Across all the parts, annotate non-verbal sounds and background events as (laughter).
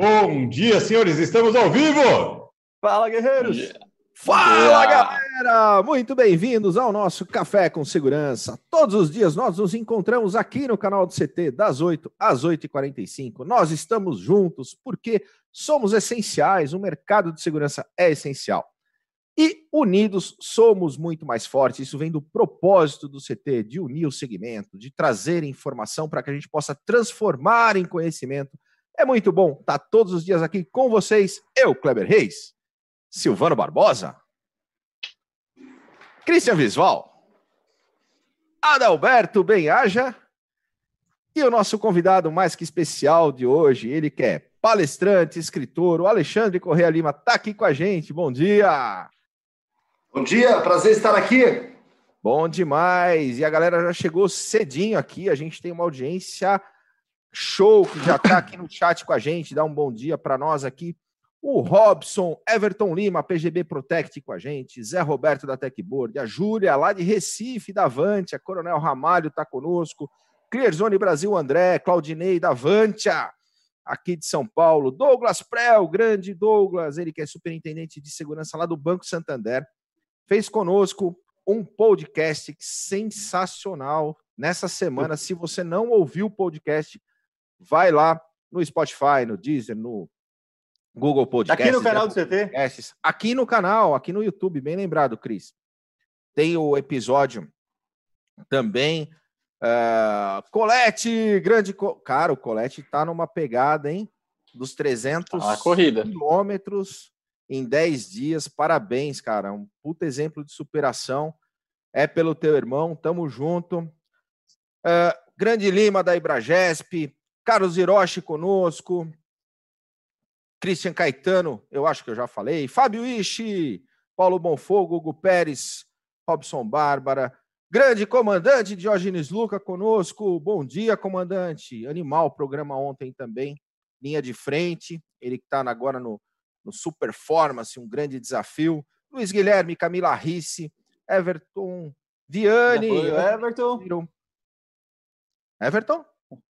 Bom dia, senhores, estamos ao vivo! Fala, guerreiros! Fala, galera! Muito bem-vindos ao nosso Café com Segurança. Todos os dias nós nos encontramos aqui no canal do CT, das 8 às 8h45. Nós estamos juntos porque somos essenciais, o mercado de segurança é essencial. E unidos somos muito mais fortes. Isso vem do propósito do CT, de unir o segmento, de trazer informação para que a gente possa transformar em conhecimento. É muito bom estar todos os dias aqui com vocês. Eu, Kleber Reis, Silvano Barbosa, Christian Visval, Adalberto Benhaja e o nosso convidado mais que especial de hoje, ele que é palestrante, escritor, o Alexandre Correia Lima está aqui com a gente. Bom dia! Bom dia, prazer estar aqui. Bom demais. E a galera já chegou cedinho aqui. A gente tem uma audiência show que já está aqui no chat com a gente. Dá um bom dia para nós aqui. O Robson, Everton Lima, PGB Protect com a gente, Zé Roberto da Techboard, a Júlia lá de Recife, da Vante, a Coronel Ramalho está conosco, Clearzone Brasil André, Claudinei da Vantia, aqui de São Paulo, Douglas Prel, grande Douglas, ele que é superintendente de segurança lá do Banco Santander fez conosco um podcast sensacional nessa semana. Se você não ouviu o podcast, vai lá no Spotify, no Deezer, no Google Podcast. Aqui no canal do CT? Aqui no canal, aqui no YouTube, bem lembrado, Cris. Tem o episódio também. Uh, Colete, grande. Co... Cara, o Colete tá numa pegada, hein? Dos 300 ah, corrida. quilômetros em 10 dias. Parabéns, cara. Um puta exemplo de superação. É pelo teu irmão, tamo junto. Uh, Grande Lima da Ibragesp, Carlos Hiroshi conosco, Christian Caetano, eu acho que eu já falei, Fábio Ishi, Paulo Bonfogo, Hugo Pérez, Robson Bárbara, grande comandante Diógenes Luca conosco, bom dia, comandante. Animal, programa ontem também, linha de frente, ele que está agora no, no Superformance, um grande desafio. Luiz Guilherme, Camila Risse, Everton, Viane. Everton. Everton?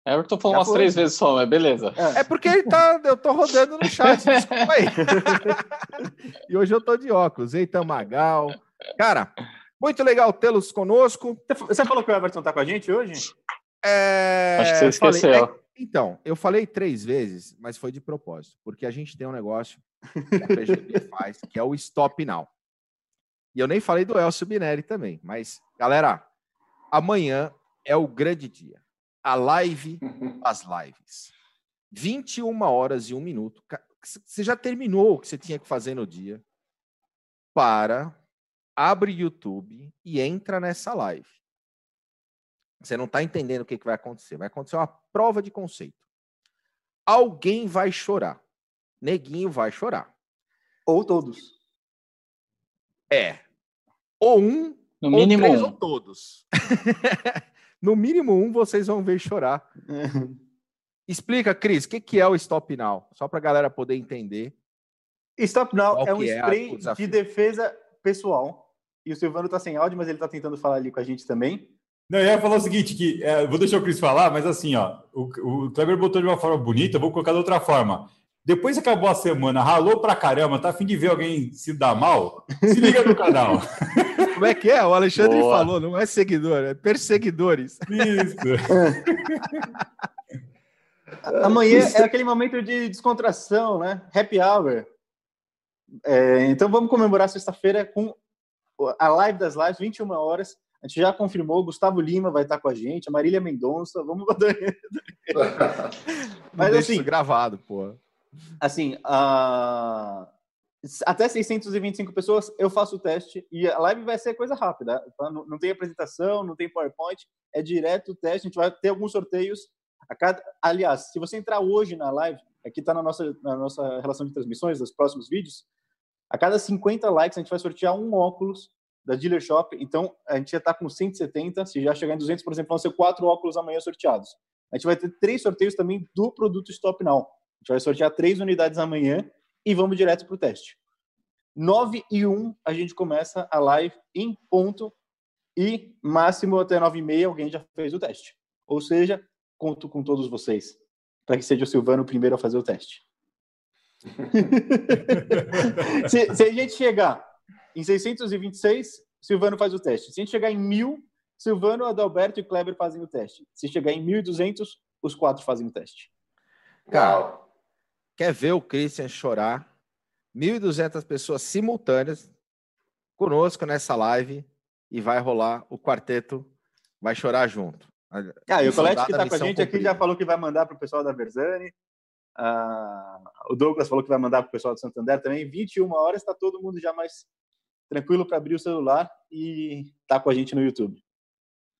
Everton falou Já umas foi. três vezes só, mas beleza. É. é porque ele tá. Eu tô rodando no chat, desculpa aí. (laughs) e hoje eu tô de óculos. Eita, Magal. Cara, muito legal tê-los conosco. Você falou que o Everton tá com a gente hoje? É... Acho que você esqueceu. Falei, é, então, eu falei três vezes, mas foi de propósito, porque a gente tem um negócio que a PGP (laughs) faz, que é o Stop Now. E eu nem falei do Elcio Binelli também, mas, galera, amanhã é o grande dia. A live das lives. 21 horas e um minuto. Você já terminou o que você tinha que fazer no dia. Para, abre YouTube e entra nessa live. Você não está entendendo o que, que vai acontecer. Vai acontecer uma prova de conceito. Alguém vai chorar. Neguinho vai chorar. Ou todos. É. Ou um, no mínimo três, um. ou todos. (laughs) no mínimo um vocês vão ver chorar. Explica, Cris, o que, que é o Stop Now? Só para a galera poder entender. Stop Now é um é spray de defesa pessoal. E o Silvano está sem áudio, mas ele está tentando falar ali com a gente também. Não, eu ia falar o seguinte, que é, vou deixar o Cris falar, mas assim, ó, o, o Kleber botou de uma forma bonita, vou colocar de outra forma. Depois acabou a semana, ralou pra caramba, tá a fim de ver alguém se dar mal? Se liga no canal. (laughs) Como é que é? O Alexandre Boa. falou, não é seguidor, é perseguidores. Isso. (laughs) Amanhã é aquele momento de descontração, né? Happy hour. É, então vamos comemorar sexta-feira com a live das lives, 21 horas. A gente já confirmou, Gustavo Lima vai estar com a gente, a Marília Mendonça, vamos (laughs) Mas assim, gravado, pô. Assim, uh, até 625 pessoas eu faço o teste e a live vai ser coisa rápida. Tá? Não, não, tem apresentação, não tem PowerPoint, é direto o teste. A gente vai ter alguns sorteios. Cada... Aliás, se você entrar hoje na live, aqui está na nossa, na nossa relação de transmissões dos próximos vídeos, a cada 50 likes a gente vai sortear um óculos da Dealer Shop. Então, a gente já está com 170. Se já chegar em 200, por exemplo, vão ser quatro óculos amanhã sorteados. A gente vai ter três sorteios também do produto Stop Now. A gente vai sortear três unidades amanhã e vamos direto para o teste. 9 e 1 a gente começa a live em ponto e máximo até 9 e meia alguém já fez o teste. Ou seja, conto com todos vocês para que seja o Silvano o primeiro a fazer o teste. (laughs) se, se a gente chegar em 626, Silvano faz o teste. Se a gente chegar em 1000, Silvano, Adalberto e Kleber fazem o teste. Se chegar em 1.200, os quatro fazem o teste. Cara, quer ver o Christian chorar? 1.200 pessoas simultâneas conosco nessa live e vai rolar o quarteto, vai chorar junto. Ah, e o Colete que está com a gente cumprida. aqui já falou que vai mandar para o pessoal da Verzani. Ah, o Douglas falou que vai mandar para o pessoal do Santander também. 21 horas está todo mundo já mais tranquilo para abrir o celular e tá com a gente no YouTube.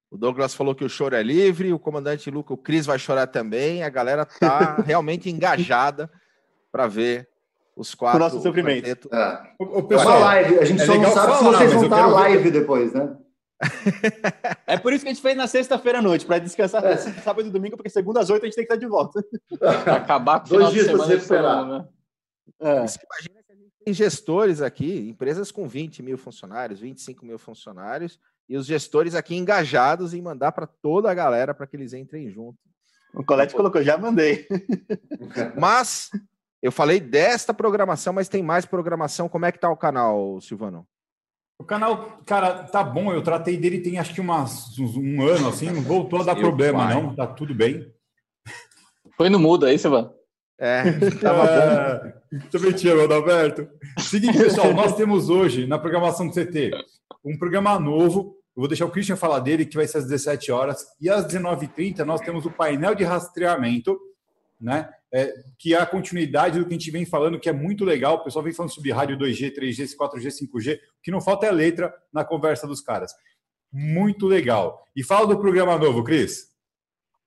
O Douglas falou que o choro é livre, o comandante Luca, o Cris vai chorar também. A galera tá (laughs) realmente engajada para ver os quatro. O nosso sofrimento. É. O, o pessoal, live. A gente é só não sabe falar, se vocês vão estar live ver... depois, né? é por isso que a gente fez na sexta-feira à noite, para descansar é. sábado e domingo, porque segunda às oito a gente tem que estar de volta. (laughs) acabar com o Dois dias para se recuperar. Né? É. Imagina que a gente tem gestores aqui, empresas com 20 mil funcionários, 25 mil funcionários, e os gestores aqui engajados em mandar para toda a galera para que eles entrem junto. O Colete colocou, já mandei. Mas eu falei desta programação, mas tem mais programação. Como é que tá o canal, Silvano? O canal, cara, tá bom. Eu tratei dele tem acho que umas, um ano, assim, não voltou a dar problema, pai. não. Tá tudo bem. Foi no mudo aí, Silvano? É, (laughs) tava é, bom. Também te amo, Adalberto. Seguinte, pessoal, nós temos hoje na programação do CT um programa novo eu vou deixar o Christian falar dele, que vai ser às 17 horas. E às 19h30 nós temos o painel de rastreamento, né? É, que a continuidade do que a gente vem falando, que é muito legal. O pessoal vem falando sobre rádio 2G, 3G, 4G, 5G. O que não falta é letra na conversa dos caras. Muito legal. E fala do programa novo, Cris.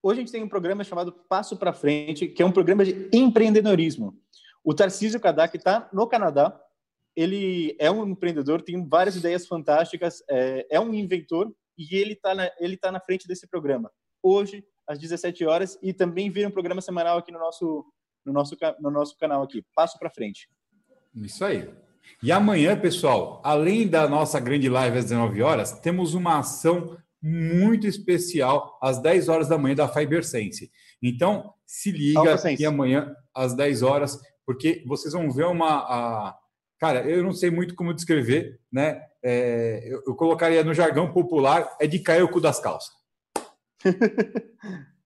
Hoje a gente tem um programa chamado Passo para Frente, que é um programa de empreendedorismo. O Tarcísio Kadak está no Canadá, ele é um empreendedor, tem várias ideias fantásticas, é, é um inventor e ele está na, ele tá na frente desse programa. Hoje, às 17 horas, e também vira um programa semanal aqui no nosso, no nosso, no nosso canal aqui. Passo para frente. Isso aí. E amanhã, pessoal, além da nossa grande live às 19 horas, temos uma ação muito especial às 10 horas da manhã da FiberSense. Então, se liga e amanhã às 10 horas, porque vocês vão ver uma, a, Cara, eu não sei muito como descrever, né? É, eu, eu, colocaria no jargão popular, é de cair o cu das calças.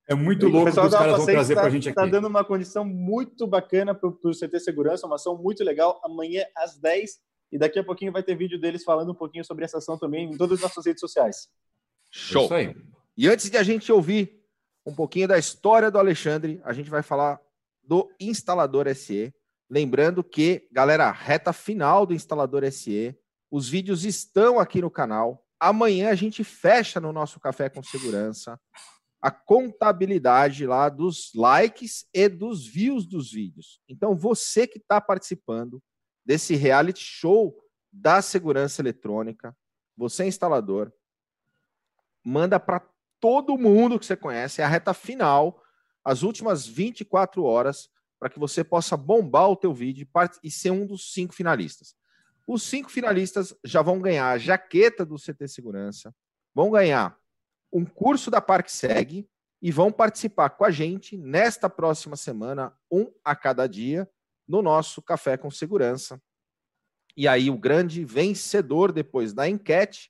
É muito louco que os caras vão trazer tá, para a gente aqui. Está dando uma condição muito bacana para o CT Segurança, uma ação muito legal. Amanhã às 10 e daqui a pouquinho vai ter vídeo deles falando um pouquinho sobre essa ação também em todas as nossas redes sociais. Show. Isso aí. E antes de a gente ouvir um pouquinho da história do Alexandre, a gente vai falar do instalador SE. Lembrando que, galera, reta final do instalador SE, os vídeos estão aqui no canal. Amanhã a gente fecha no nosso Café com Segurança a contabilidade lá dos likes e dos views dos vídeos. Então, você que está participando desse reality show da segurança eletrônica, você é instalador, manda para todo mundo que você conhece, é a reta final, as últimas 24 horas para que você possa bombar o teu vídeo e ser um dos cinco finalistas. Os cinco finalistas já vão ganhar a jaqueta do CT Segurança, vão ganhar um curso da ParkSeg e vão participar com a gente nesta próxima semana, um a cada dia, no nosso Café com Segurança. E aí o grande vencedor depois da enquete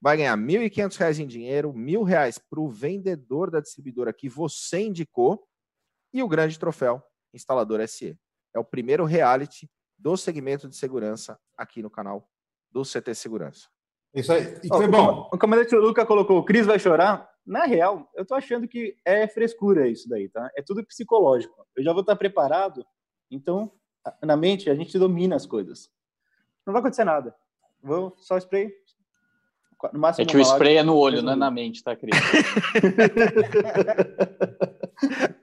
vai ganhar R$ 1.500 em dinheiro, R$ 1.000 para o vendedor da distribuidora que você indicou e o grande troféu Instalador SE. É o primeiro reality do segmento de segurança aqui no canal do CT Segurança. Isso aí. E foi bom. O comandante Luca colocou: o Cris vai chorar. Na real, eu tô achando que é frescura isso daí, tá? É tudo psicológico. Eu já vou estar preparado, então, na mente, a gente domina as coisas. Não vai acontecer nada. Vou só spray. No máximo, é que o spray é no olho, não é na mente, tá, Cris? (laughs)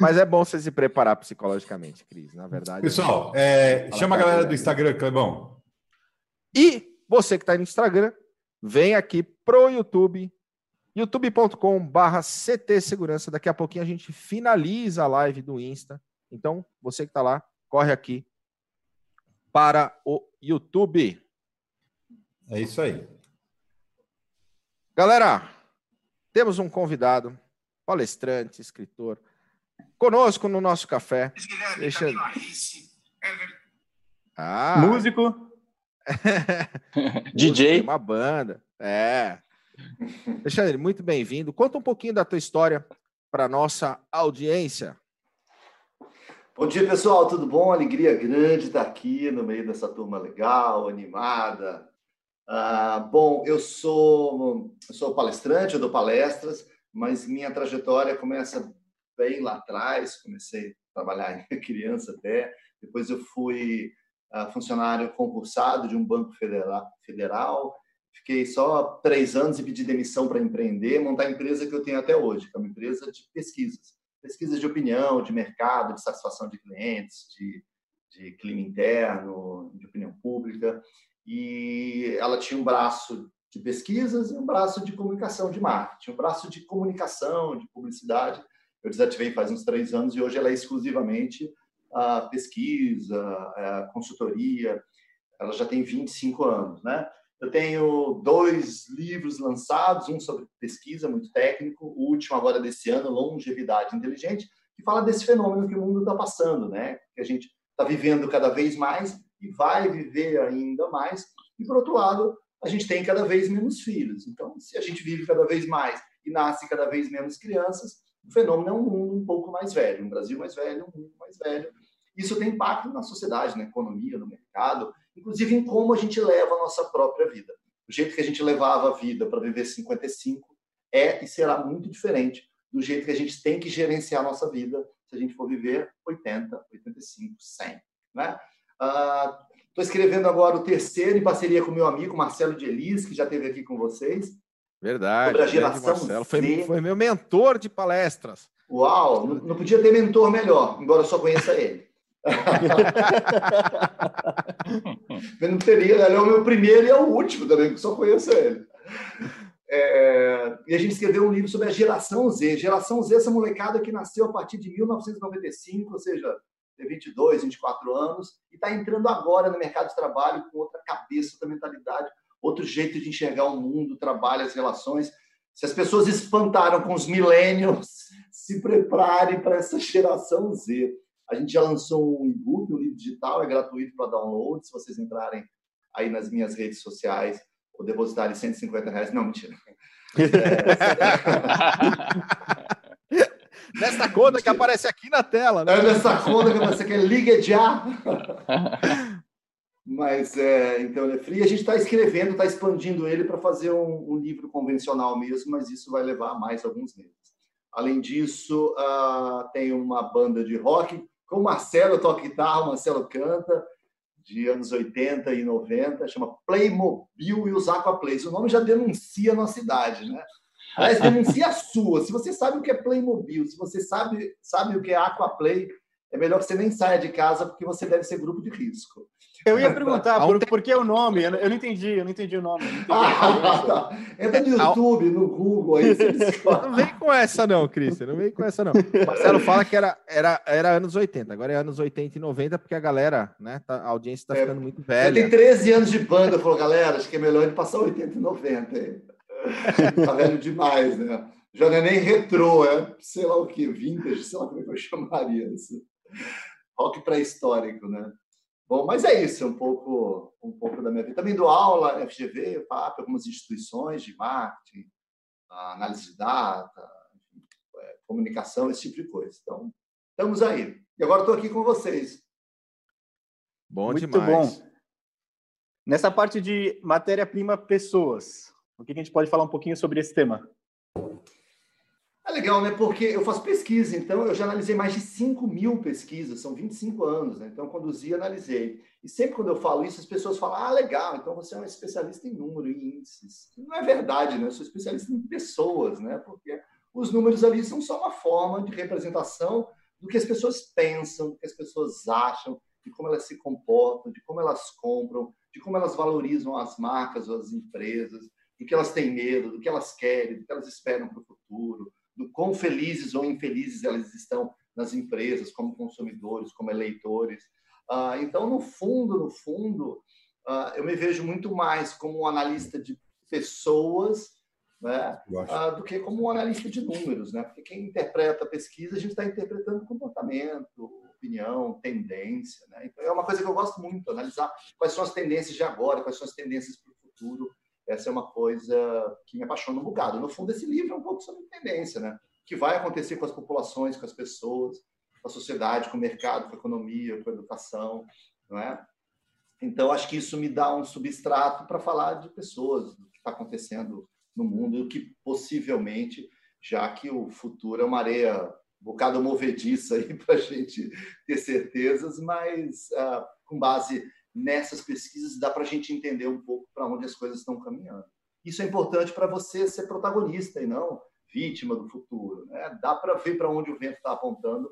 Mas é bom você se preparar psicologicamente, Cris, na verdade. Pessoal, é, chama a galera do Instagram, Clebão. E você que está no Instagram, vem aqui pro YouTube, youtube.com/barra CT Segurança. Daqui a pouquinho a gente finaliza a live do Insta. Então, você que está lá, corre aqui para o YouTube. É isso aí. Galera, temos um convidado, palestrante, escritor, conosco no nosso café. Deixa... Ah. Músico. (laughs) DJ. Uma banda. É. Alexandre, muito bem-vindo. Conta um pouquinho da tua história para nossa audiência. Bom dia, pessoal. Tudo bom? Alegria grande estar aqui no meio dessa turma legal, animada. Ah, bom, eu sou, sou palestrante, eu dou palestras, mas minha trajetória começa bem lá atrás. Comecei a trabalhar (laughs) criança até. Depois eu fui uh, funcionário concursado de um banco federal, federal Fiquei só três anos e pedi demissão para empreender, montar a empresa que eu tenho até hoje, que é uma empresa de pesquisas. Pesquisas de opinião, de mercado, de satisfação de clientes, de, de clima interno, de opinião pública. E ela tinha um braço de pesquisas e um braço de comunicação, de marketing, um braço de comunicação, de publicidade. Eu desativei faz uns três anos e hoje ela é exclusivamente a pesquisa, a consultoria. Ela já tem 25 anos, né? Eu tenho dois livros lançados, um sobre pesquisa, muito técnico, o último agora desse ano, Longevidade Inteligente, que fala desse fenômeno que o mundo está passando, né? Que a gente está vivendo cada vez mais e vai viver ainda mais. E, por outro lado, a gente tem cada vez menos filhos. Então, se a gente vive cada vez mais e nasce cada vez menos crianças, o fenômeno é um mundo um pouco mais velho, um Brasil mais velho, um mundo mais velho. Isso tem impacto na sociedade, na economia, no mercado, inclusive em como a gente leva a nossa própria vida. O jeito que a gente levava a vida para viver 55 é e será muito diferente do jeito que a gente tem que gerenciar a nossa vida se a gente for viver 80, 85, 100. Né? Estou uh, escrevendo agora o terceiro em parceria com meu amigo Marcelo de Elis, que já esteve aqui com vocês. Verdade. Sobre a geração Marcelo. Foi, foi, meu mentor de palestras. Uau, não, não podia ter mentor melhor, embora eu só conheça ele. (laughs) não teria, ele é o meu primeiro e é o último também, que só conheço ele. É, e a gente escreveu um livro sobre a geração Z. Geração Z, essa molecada que nasceu a partir de 1995, ou seja, tem 22, 24 anos, e está entrando agora no mercado de trabalho com outra cabeça, outra mentalidade, outro jeito de enxergar o mundo, o trabalho, as relações. Se as pessoas espantaram com os millennials, (laughs) se preparem para essa geração Z. A gente já lançou um e-book, um livro digital, é gratuito para download. Se vocês entrarem aí nas minhas redes sociais ou depositarem 150 reais. Não, mentira. (laughs) Nessa conta que aparece aqui na tela, né? É nessa conta que você quer liga já. (laughs) Mas é, então ele é free. A gente está escrevendo, está expandindo ele para fazer um, um, livro convencional mesmo, mas isso vai levar mais alguns meses. Além disso, uh, tem uma banda de rock com o Marcelo toca guitarra, o Marcelo canta, de anos 80 e 90, chama Playmobil e os Aquaplays. O nome já denuncia a nossa idade, né? Aliás, (laughs) denuncia a sua. Se você sabe o que é Playmobil, se você sabe, sabe o que é Aquaplay, é melhor que você nem saia de casa, porque você deve ser grupo de risco. Eu ia perguntar por, por que o nome, eu não entendi, eu não entendi o nome. Entendi ah, (laughs) tá. Entra no YouTube, no Google, aí você Não vem com essa não, Cristian, não vem com essa não. O Marcelo fala que era, era, era anos 80, agora é anos 80 e 90, porque a galera, né, tá, a audiência está é, ficando muito velha. Tem 13 anos de banda, falou, galera, acho que é melhor ele passar 80 e 90. (laughs) tá velho demais, né? Já não é nem retrô, é sei lá o que, vintage, sei lá como é que eu chamaria isso. Rock pré-histórico, né? Bom, mas é isso, é um pouco, um pouco da minha vida. Também dou aula, FGV, FAP, algumas instituições de marketing, análise de data, é, comunicação, esse tipo de coisa. Então, estamos aí. E agora estou aqui com vocês. Bom Muito demais. bom. Nessa parte de matéria-prima pessoas, o que a gente pode falar um pouquinho sobre esse tema? É legal, né? Porque eu faço pesquisa, então eu já analisei mais de 5 mil pesquisas, são 25 anos, né? Então, conduzi e analisei. E sempre quando eu falo isso, as pessoas falam: ah, legal, então você é um especialista em número e índices. Não é verdade, né? Eu sou especialista em pessoas, né? Porque os números ali são só uma forma de representação do que as pessoas pensam, do que as pessoas acham, de como elas se comportam, de como elas compram, de como elas valorizam as marcas ou as empresas, do que elas têm medo, do que elas querem, do que elas esperam para o futuro do quão felizes ou infelizes elas estão nas empresas, como consumidores, como eleitores. Uh, então, no fundo, no fundo, uh, eu me vejo muito mais como um analista de pessoas né, uh, do que como um analista de números, né? Porque quem interpreta a pesquisa, a gente está interpretando comportamento, opinião, tendência. Né? Então, é uma coisa que eu gosto muito, analisar quais são as tendências de agora, quais são as tendências para o futuro. Essa é uma coisa que me apaixona um bocado. No fundo, esse livro é um pouco sobre tendência, né? O que vai acontecer com as populações, com as pessoas, com a sociedade, com o mercado, com a economia, com a educação, não é? Então, acho que isso me dá um substrato para falar de pessoas, do que está acontecendo no mundo e o que possivelmente, já que o futuro é uma areia um bocado movediça aí (laughs) para a gente ter certezas, mas uh, com base nessas pesquisas dá para a gente entender um pouco para onde as coisas estão caminhando. Isso é importante para você ser protagonista e não vítima do futuro. Né? Dá para ver para onde o vento está apontando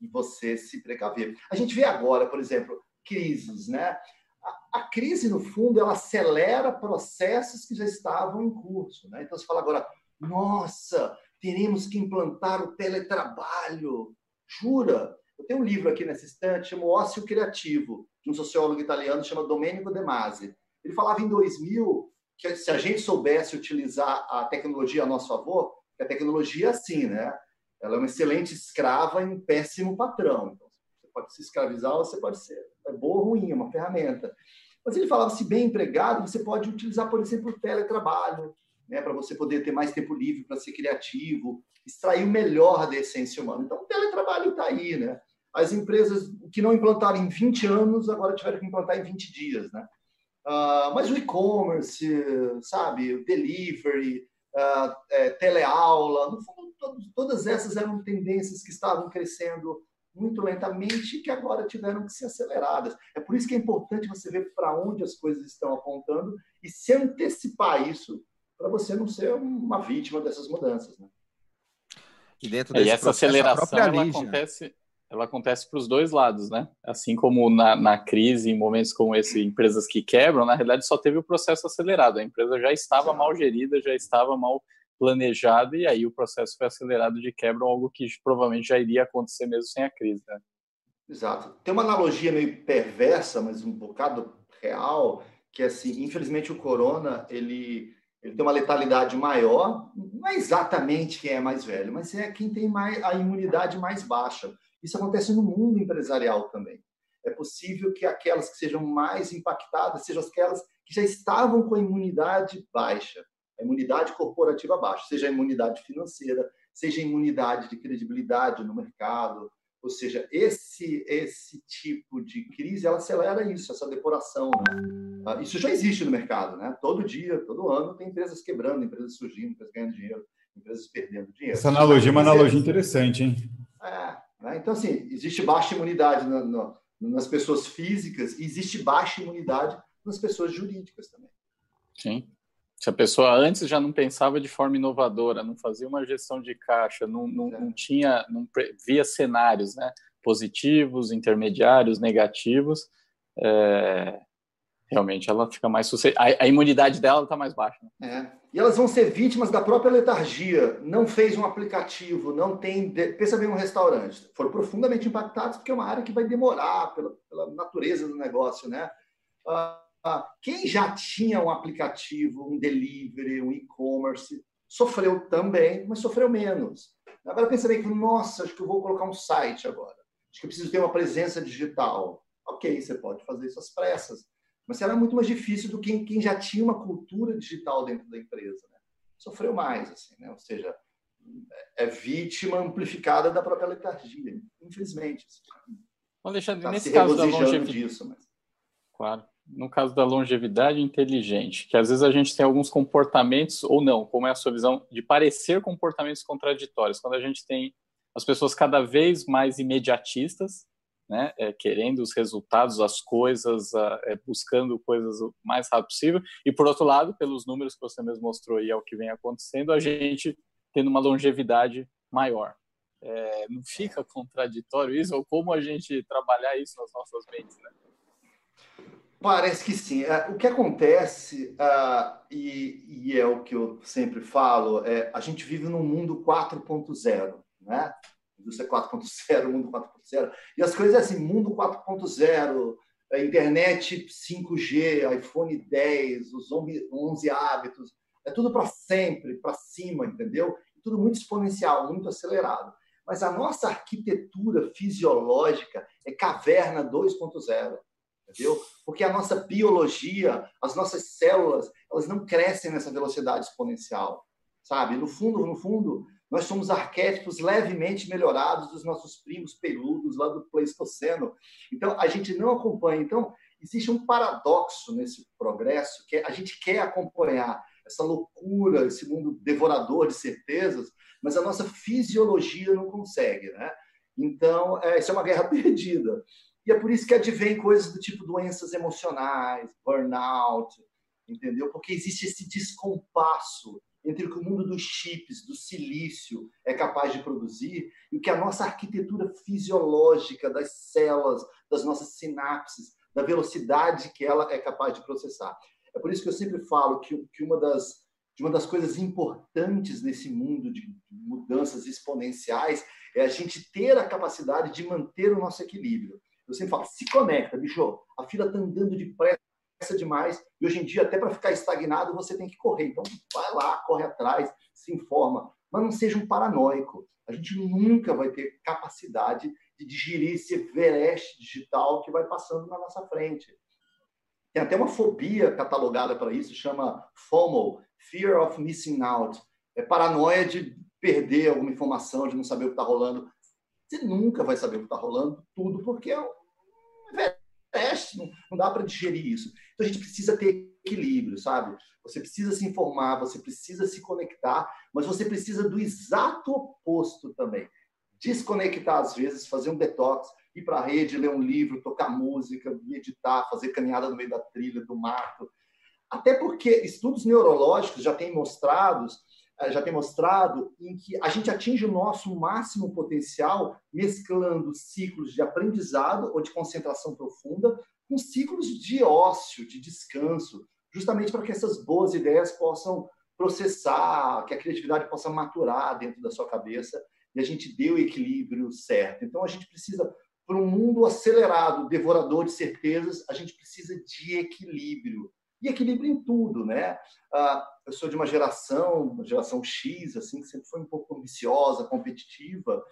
e você se precaver. A gente vê agora, por exemplo, crises, né? A, a, crise, no fundo, ela acelera processos que já estavam em curso. Né? Então, você fala agora, nossa, teremos que implantar o teletrabalho. Jura? Eu tenho um livro aqui nessa estante, chama Ócio Criativo, um sociólogo italiano, chama Domenico De Masi. Ele falava em 2000 que se a gente soubesse utilizar a tecnologia a nosso favor, a tecnologia é assim, né? Ela é uma excelente escrava e um péssimo patrão. Então, você pode se escravizar ou você pode ser é boa ou ruim, é uma ferramenta. Mas ele falava, se bem empregado, você pode utilizar, por exemplo, o teletrabalho, né, para você poder ter mais tempo livre para ser criativo, extrair o melhor da essência humana. Então, o teletrabalho está aí, né? As empresas que não implantaram em 20 anos, agora tiveram que implantar em 20 dias, né? Uh, mas o e-commerce, sabe, o delivery, uh, é, teleaula, no fundo, todas essas eram tendências que estavam crescendo muito lentamente e que agora tiveram que ser aceleradas. É por isso que é importante você ver para onde as coisas estão apontando e se antecipar isso para você não ser uma vítima dessas mudanças. Né? E, dentro desse e essa aceleração ela acontece, ela acontece para os dois lados, né? Assim como na, na, crise, em momentos como esse, empresas que quebram, na realidade só teve o processo acelerado. A empresa já estava mal gerida, já estava mal planejada e aí o processo foi acelerado de quebra, algo que provavelmente já iria acontecer mesmo sem a crise. Né? Exato. Tem uma analogia meio perversa, mas um bocado real, que é assim, infelizmente o corona, ele ele tem uma letalidade maior, não é exatamente quem é mais velho, mas é quem tem mais, a imunidade mais baixa. Isso acontece no mundo empresarial também. É possível que aquelas que sejam mais impactadas sejam aquelas que já estavam com a imunidade baixa, a imunidade corporativa baixa, seja a imunidade financeira, seja a imunidade de credibilidade no mercado, ou seja, esse esse tipo de crise ela acelera isso, essa depuração. Né? Ah, isso já existe no mercado, né? Todo dia, todo ano tem empresas quebrando, empresas surgindo, empresas ganhando dinheiro, empresas perdendo dinheiro. Essa analogia é uma analogia interessante, hein? É, né? Então assim, existe baixa imunidade na, na, nas pessoas físicas e existe baixa imunidade nas pessoas jurídicas também. Sim. Se a pessoa antes já não pensava de forma inovadora, não fazia uma gestão de caixa, não, não, não tinha, não via cenários né, positivos, intermediários, negativos, é, realmente ela fica mais. A, a, imunidade dela está mais baixa. Né? É. E elas vão ser vítimas da própria letargia. Não fez um aplicativo, não tem. De... Pensa bem um restaurante. Foram profundamente impactados porque é uma área que vai demorar pela, pela natureza do negócio, né? Ah, quem já tinha um aplicativo, um delivery, um e-commerce, sofreu também, mas sofreu menos. Agora pensa bem que, nossa, acho que eu vou colocar um site agora. Acho que eu preciso ter uma presença digital. Ok, você pode fazer isso às pressas, mas será muito mais difícil do que quem já tinha uma cultura digital dentro da empresa. Né? Sofreu mais, assim, né? ou seja, é vítima amplificada da própria letargia, infelizmente. Assim. Alexandre, tá nesse caso da longevidade... Disso, mas... Claro no caso da longevidade inteligente, que às vezes a gente tem alguns comportamentos ou não, como é a sua visão de parecer comportamentos contraditórios, quando a gente tem as pessoas cada vez mais imediatistas, né, é, querendo os resultados, as coisas, é, buscando coisas o mais rápido possível, e por outro lado, pelos números que você mesmo mostrou e é o que vem acontecendo, a gente tendo uma longevidade maior. É, não fica contraditório isso, ou como a gente trabalhar isso nas nossas mentes, né? Parece que sim. É, o que acontece, uh, e, e, é o que eu sempre falo, é a gente vive num mundo 4.0, né? Indústria 4.0, mundo 4.0. E as coisas é assim, mundo 4.0, internet 5G, iPhone 10, os 11 hábitos, é tudo para sempre, para cima, entendeu? Tudo muito exponencial, muito acelerado. mas a nossa arquitetura fisiológica é caverna 2.0 entendeu? Porque a nossa biologia, as nossas células, elas não crescem nessa velocidade exponencial, sabe? No fundo, no fundo, nós somos arquétipos levemente melhorados dos nossos primos peludos lá do Pleistoceno. Então, a gente não acompanha. Então, existe um paradoxo nesse progresso, que é, a gente quer acompanhar essa loucura, esse mundo devorador de certezas, mas a nossa fisiologia não consegue, né? Então, é, isso é uma guerra (laughs) perdida. E é por isso que advém coisas do tipo doenças emocionais, burnout, entendeu? Porque existe esse descompasso entre o que o mundo dos chips, do silício é capaz de produzir e o que a nossa arquitetura fisiológica das células, das nossas sinapses, da velocidade que ela é capaz de processar. É por isso que eu sempre falo que, que uma das uma das coisas importantes nesse mundo de mudanças exponenciais é a gente ter a capacidade de manter o nosso equilíbrio. Eu sempre falo, se conecta, bicho. A fila está andando depressa demais. E hoje em dia, até para ficar estagnado, você tem que correr. Então, vai lá, corre atrás, se informa. Mas não seja um paranoico. A gente nunca vai ter capacidade de digerir esse Everest digital que vai passando na nossa frente. Tem até uma fobia catalogada para isso, chama FOMO, Fear of Missing Out. É paranoia de perder alguma informação, de não saber o que está rolando. Você nunca vai saber o que está rolando, tudo, porque é Não, não dá para digerir isso. Então a gente precisa ter equilíbrio, sabe? Você precisa se informar, você precisa se conectar, mas você precisa do exato oposto também. Desconectar às vezes, fazer um detox, ir para a rede, ler um livro, tocar música, meditar, fazer caminhada no meio da trilha, do mato. Até porque estudos neurológicos já têm mostrado eh, já tem mostrado em que a gente atinge o nosso máximo potencial mesclando ciclos de aprendizado ou de concentração profunda com ciclos de ócio, de descanso, justamente para que essas boas ideias possam processar, que a criatividade possa maturar dentro da sua cabeça e a gente dê o equilíbrio certo. Então a gente precisa para um mundo acelerado, devorador de certezas, a gente precisa de equilíbrio e equilíbrio em tudo, né? Ah, eu sou de uma geração, uma geração X, assim, que sempre foi um pouco ambiciosa, competitiva,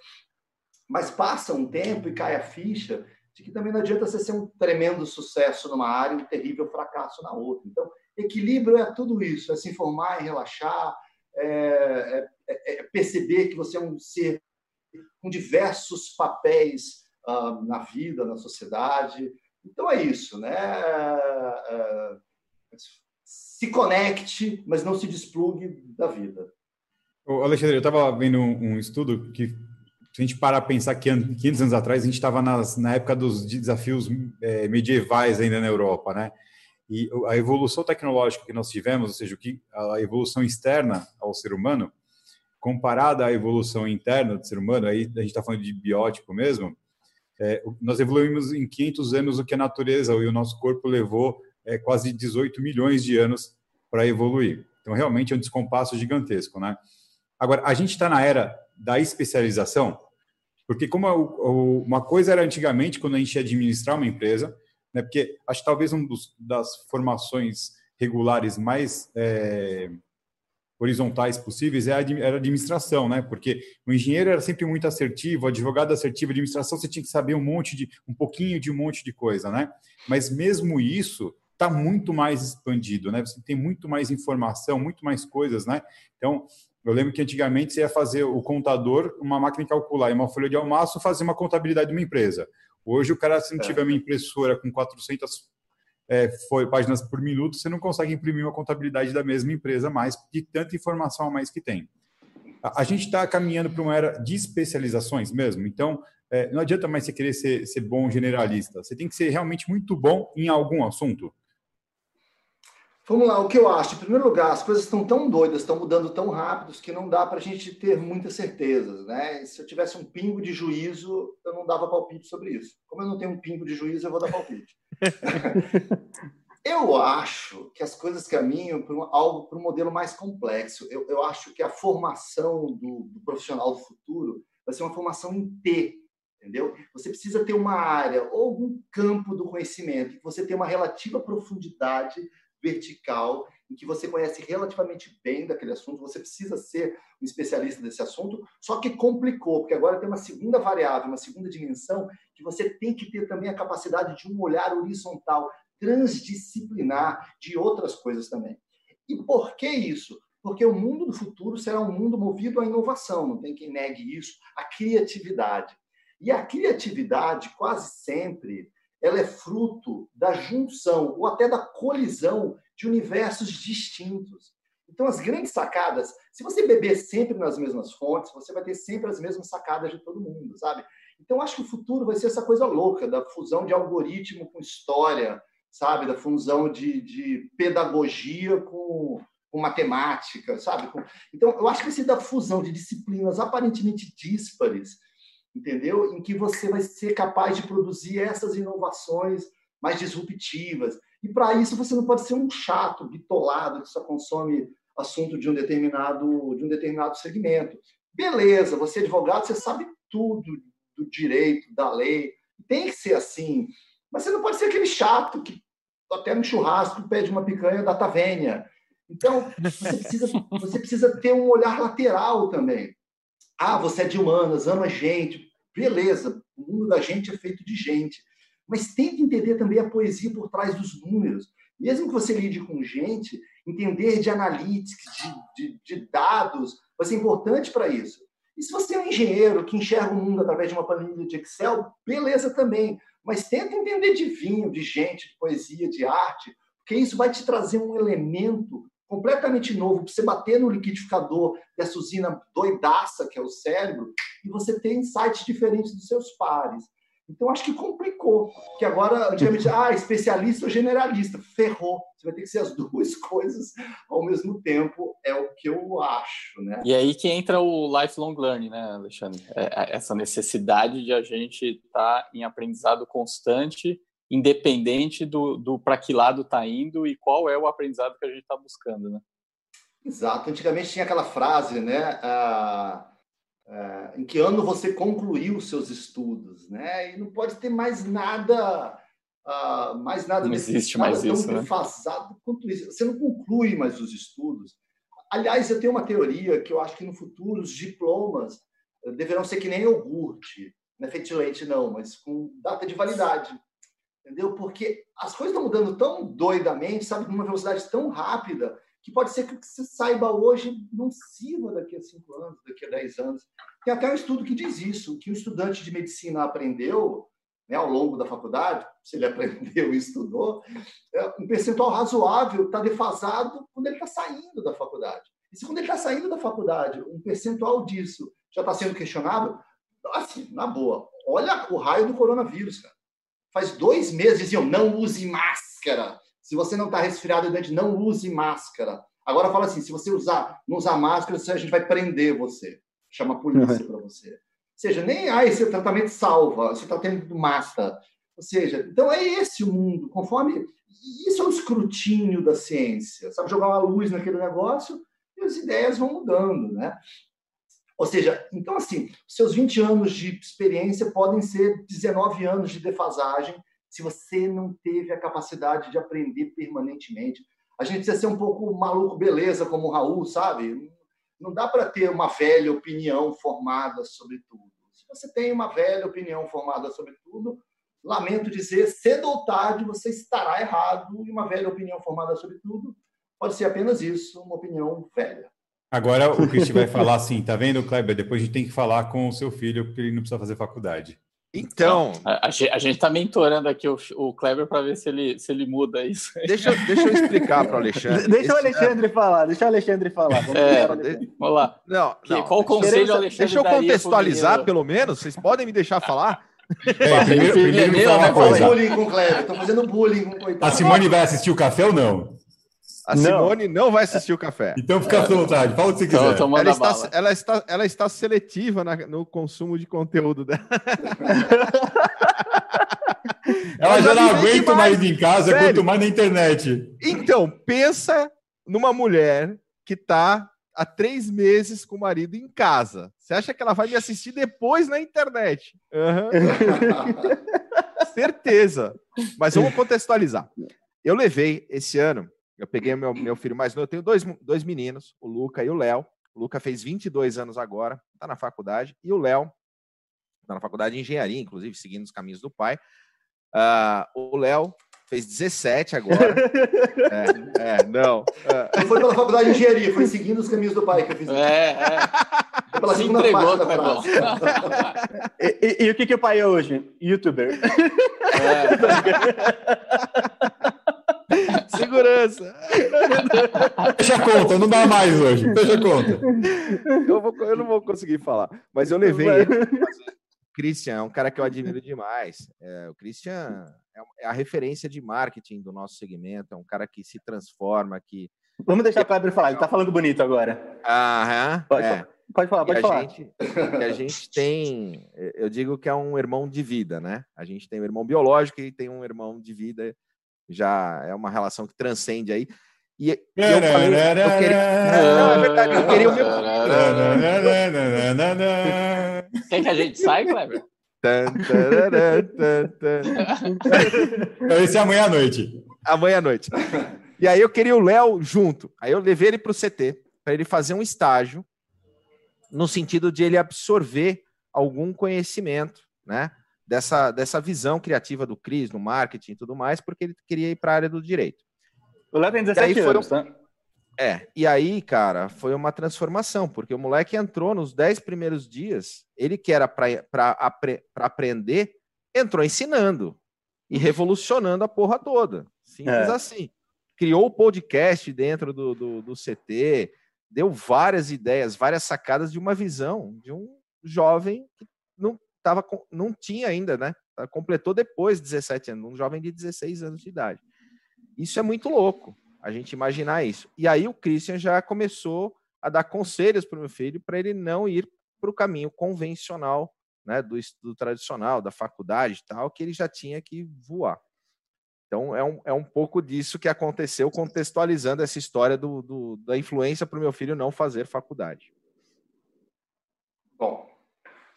mas passa um tempo e cai a ficha de que também não adianta você ser um tremendo sucesso numa área e um terrível fracasso na outra. Então, equilíbrio é tudo isso, é se informar, é relaxar, é, é, é, é perceber que você é um ser com diversos papéis uh, na vida, na sociedade. Então é isso, né? Uh, se conecte, mas não se desplugue da vida. Ô, Alexandre, eu estava vendo um, um, estudo que, se a gente parar a pensar que 500 anos atrás, a gente estava na época dos desafios é, medievais ainda na Europa, né? E a evolução tecnológica que nós tivemos, ou seja, a evolução externa ao ser humano, comparada à evolução interna do ser humano, aí a gente está falando de biótipo mesmo, é, nós evoluímos em 500 anos o que a natureza e o nosso corpo levou é, quase 18 milhões de anos para evoluir. Então, realmente é um descompasso gigantesco, né? Agora, a gente está na era da especialização, porque como uma coisa era antigamente, quando a gente ia administrar uma empresa, né, porque acho que talvez uma das formações regulares mais é, horizontais possíveis é a administração, né? Porque o engenheiro era sempre muito assertivo, o advogado assertivo, a administração você tinha que saber um monte de, um pouquinho de um monte de coisa, né? Mas mesmo isso está muito mais expandido, né? Você tem muito mais informação, muito mais coisas, né? Então, eu lembro que antigamente você ia fazer o contador, uma máquina calcular e uma folha de almaço, fazer uma contabilidade de uma empresa. Hoje, o cara, se não é. tiver uma impressora com 400 é, foi, páginas por minuto, você não consegue imprimir uma contabilidade da mesma empresa mais, de tanta informação a mais que tem. A, a gente está caminhando para uma era de especializações mesmo, então é, não adianta mais você querer ser, ser bom generalista, você tem que ser realmente muito bom em algum assunto. Vamos lá, o que eu acho? Em primeiro lugar, as coisas estão tão doidas, estão mudando tão rápidos que não dá para a gente ter muitas certezas, né? Se eu tivesse um pingo de juízo, eu não dava palpite sobre isso. Como eu não tenho um pingo de juízo, eu vou dar palpite. (laughs) eu acho que as coisas caminham para um, algo para um modelo mais complexo. Eu, eu acho que a formação do, do profissional do futuro vai ser uma formação em T, entendeu? Você precisa ter uma área ou algum campo do conhecimento que você tem uma relativa profundidade vertical em que você conhece relativamente bem daquele assunto, você precisa ser um especialista desse assunto, só que complicou, porque agora tem uma segunda variável, uma segunda dimensão, que você tem que ter também a capacidade de um olhar horizontal, transdisciplinar de outras coisas também. E por que isso? Porque o mundo do futuro será um mundo movido à inovação, não tem quem negue isso, a criatividade. E a criatividade, quase sempre, ela é fruto da junção ou até da colisão de universos distintos. Então, as grandes sacadas, se você beber sempre nas mesmas fontes, você vai ter sempre as mesmas sacadas de todo mundo, sabe? Então, acho que o futuro vai ser essa coisa louca da fusão de algoritmo com história, sabe? Da fusão de, de pedagogia com, com matemática, sabe? Então, eu acho que ser da fusão de disciplinas aparentemente díspares, entendeu? Em que você vai ser capaz de produzir essas inovações mais disruptivas. E para isso você não pode ser um chato, bitolado, que só consome assunto de um determinado de um determinado segmento. Beleza, você é advogado, você sabe tudo do direito, da lei. Tem que ser assim. Mas você não pode ser aquele chato que até no churrasco pede uma picanha da Tavênia. Então, você precisa, você precisa ter um olhar lateral também. Ah, você é de humanas, ama gente. Beleza, o mundo da gente é feito de gente. Mas tente entender também a poesia por trás dos números. Mesmo que você lide com gente, entender de analytics, de, de, de dados, vai ser importante para isso. E se você é um engenheiro que enxerga o mundo através de uma planilha de Excel, beleza também. Mas tenta entender de vinho, de gente, de poesia, de arte, porque isso vai te trazer um elemento completamente novo para você bater no liquidificador dessa usina doidaça que é o cérebro e você ter insights diferentes dos seus pares. Então, acho que complicou. Que agora, antigamente, ah, especialista ou generalista. Ferrou. Você vai ter que ser as (laughs) duas coisas ao mesmo tempo, é o que eu acho, né? E aí que entra o lifelong learning, né, Alexandre? É, é essa necessidade de a gente estar tá em aprendizado constante independente do, do para que lado está indo e qual é o aprendizado que a gente está buscando, né? Exato. Antigamente tinha aquela frase, né? Ah, ah, em que ano você concluiu os seus estudos, né? E não pode ter mais nada, ah, mais nada, não existe nada mais tão isso, né? né? quanto isso. Você não conclui mais os estudos. Aliás, eu tenho uma teoria que eu acho que no futuro os diplomas deverão ser que nem iogurte, não é feito de leite, não, mas com data de validade entendeu? Porque as coisas estão mudando tão doidamente, sabe, numa velocidade tão rápida, que pode ser que o que você saiba hoje não sirva daqui a cinco anos, daqui a dez anos. Tem até um estudo que diz isso, que o estudante de medicina aprendeu né, ao longo da faculdade, se ele (laughs) aprendeu e estudou, é, um percentual razoável está defasado quando ele está saindo da faculdade. E se quando ele está saindo da faculdade, um percentual disso já está sendo questionado, assim, na boa, olha o raio do coronavírus, cara faz dois meses diziam não use máscara. Se você não está resfriado dente, não use máscara. Agora fala assim, se você usar, não usar máscara, a gente vai prender você. Chama a polícia uhum. para você. Ou seja, nem ah, esse tratamento salva, você está tendo máscara. Ou seja, então é esse o mundo, conforme. Isso é o escrutínio da ciência, sabe? Jogar uma luz naquele negócio e as ideias vão mudando, né? Ou seja, então, assim, seus 20 anos de experiência podem ser 19 anos de defasagem se você não teve a capacidade de aprender permanentemente. A gente precisa ser um pouco maluco, beleza, como o Raul, sabe? Não dá para ter uma velha opinião formada sobre tudo. Se você tem uma velha opinião formada sobre tudo, lamento dizer, cedo ou tarde você estará errado e uma velha opinião formada sobre tudo pode ser apenas isso, uma opinião velha. Agora o (laughs) Cristian vai falar assim, tá vendo, Kleber? Depois a gente tem que falar com o seu filho, porque ele não precisa fazer faculdade. Então. A, a, a gente está mentorando aqui o, o Kleber para ver se ele, se ele muda isso. (laughs) Deixa, deixa eu explicar para o Alexandre. (laughs) Deixa o Alexandre é... falar, deixa o Alexandre falar. Vamos, é, vamos lá. Não, não, qual conselho o Alexandre Deixa eu contextualizar, pelo menos. Vocês podem me deixar falar? É, primeiro, primeiro me fala uma coisa. bullying com o Kleber, estão fazendo bullying com o coitado. A Simone vai assistir o café ou não? A não. Simone não vai assistir o café. Então fica à vontade, fala o que você então, quiser. Então, ela, está, ela, está, ela está seletiva na, no consumo de conteúdo dela. (laughs) ela já não aguenta mais em casa, Sério? quanto mais na internet. Então, pensa numa mulher que está há três meses com o marido em casa. Você acha que ela vai me assistir depois na internet? Uhum. (laughs) Certeza. Mas vamos contextualizar. Eu levei esse ano Eu peguei meu, meu filho mais novo, eu tenho dois, dois meninos, o Luca e o Léo. O Luca fez 22 anos agora, está na faculdade, e o Léo está na faculdade de engenharia, inclusive, seguindo os caminhos do pai. Uh, o Léo fez 17 agora. (laughs) é, é, não. Uh... Não foi pela faculdade de engenharia, foi seguindo os caminhos do pai que eu fiz. É, é. Foi pela Se segunda entregou, parte da frase. (laughs) e, e, e, o que, que o pai é hoje? Youtuber. É. (laughs) Segurança. Fecha a conta, não dá mais hoje. Fecha a conta. Eu, vou, eu não vou conseguir falar, mas eu levei ele. Christian é um cara que eu admiro demais. É, o Christian é, é a referência de marketing do nosso segmento, é um cara que se transforma, que. Vamos deixar o Kleber falar, ele está falando bonito agora. Aham. Pode, é. pode falar, pode e falar. A gente, a gente tem, eu digo que é um irmão de vida, né? A gente tem um irmão biológico e tem um irmão de vida, já é uma relação que transcende aí. E, e eu falei, eu queria... Não, é verdade, eu queria o meu... Quer que a gente saia, Kleber? Esse é amanhã à noite. Amanhã à noite. E aí eu queria o Léo junto. Aí eu levei ele para o CT para ele fazer um estágio no sentido de ele absorver algum conhecimento, né? Dessa, dessa visão criativa do Cris, no marketing e tudo mais, porque ele queria ir para a área do direito. O Léo tem 17 anos, um... tá? É, e aí, cara, foi uma transformação, porque o moleque entrou nos 10 primeiros dias, ele que era para apre, aprender, entrou ensinando e revolucionando a porra toda. Simples é. assim. Criou o podcast dentro do, do, do, CT, deu várias ideias, várias sacadas de uma visão de um jovem que não, tava, não tinha ainda, né? Completou depois de 17 anos, um jovem de 16 anos de idade. Isso é muito louco a gente imaginar isso. E aí o Christian já começou a dar conselhos para o meu filho para ele não ir para o caminho convencional, né, do estudo tradicional, da faculdade e tal, que ele já tinha que voar. Então é um, é um pouco disso que aconteceu, contextualizando essa história do, do da influência para o meu filho não fazer faculdade. Bom,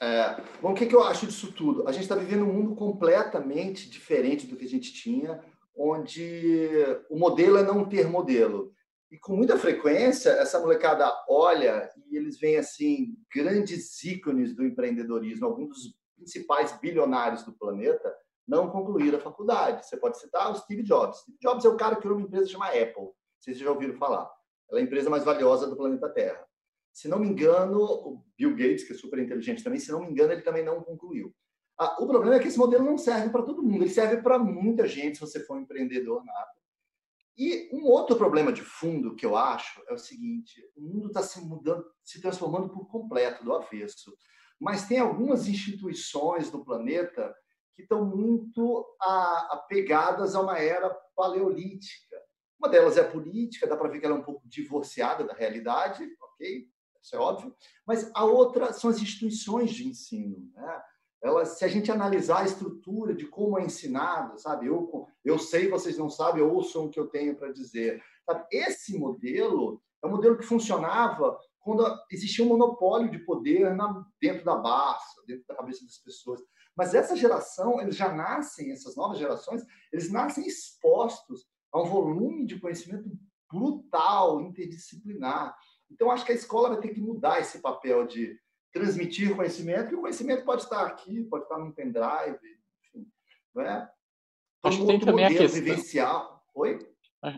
é, bom, o que, que eu acho disso tudo? A gente está vivendo um mundo completamente diferente do que a gente tinha onde o modelo é não ter modelo. E com muita frequência, essa molecada olha e eles veem assim grandes ícones do empreendedorismo, alguns dos principais bilionários do planeta não concluíram a faculdade. Você pode citar o Steve Jobs. Steve Jobs é o cara que criou uma empresa chamada Apple. Vocês já ouviram falar. Ela é a empresa mais valiosa do planeta Terra. Se não me engano, o Bill Gates, que é super inteligente também, se não me engano, ele também não concluiu. Ah, o problema é que esse modelo não serve para todo mundo, ele serve para muita gente se você for um empreendedor nato. E um outro problema de fundo que eu acho é o seguinte: o mundo está se mudando, se transformando por completo do avesso. Mas tem algumas instituições do planeta que estão muito apegadas a uma era paleolítica. Uma delas é a política, dá para ver que ela é um pouco divorciada da realidade, ok? Isso é óbvio. Mas a outra são as instituições de ensino. Né? ela, se a gente analisar a estrutura de como é ensinado, sabe? Eu, eu sei, vocês não sabem, ouçam o que eu tenho para dizer. Sabe? Esse modelo é um modelo que funcionava quando existia um monopólio de poder na, dentro da Barça, dentro da cabeça das pessoas. Mas essa geração, eles já nascem, essas novas gerações, eles nascem expostos a um volume de conhecimento brutal, interdisciplinar. Então, acho que a escola vai ter que mudar esse papel de transmitir conhecimento, e o conhecimento pode estar aqui, pode estar num pendrive, enfim, não é? Acho que tem também a questão... vivencial. Oi?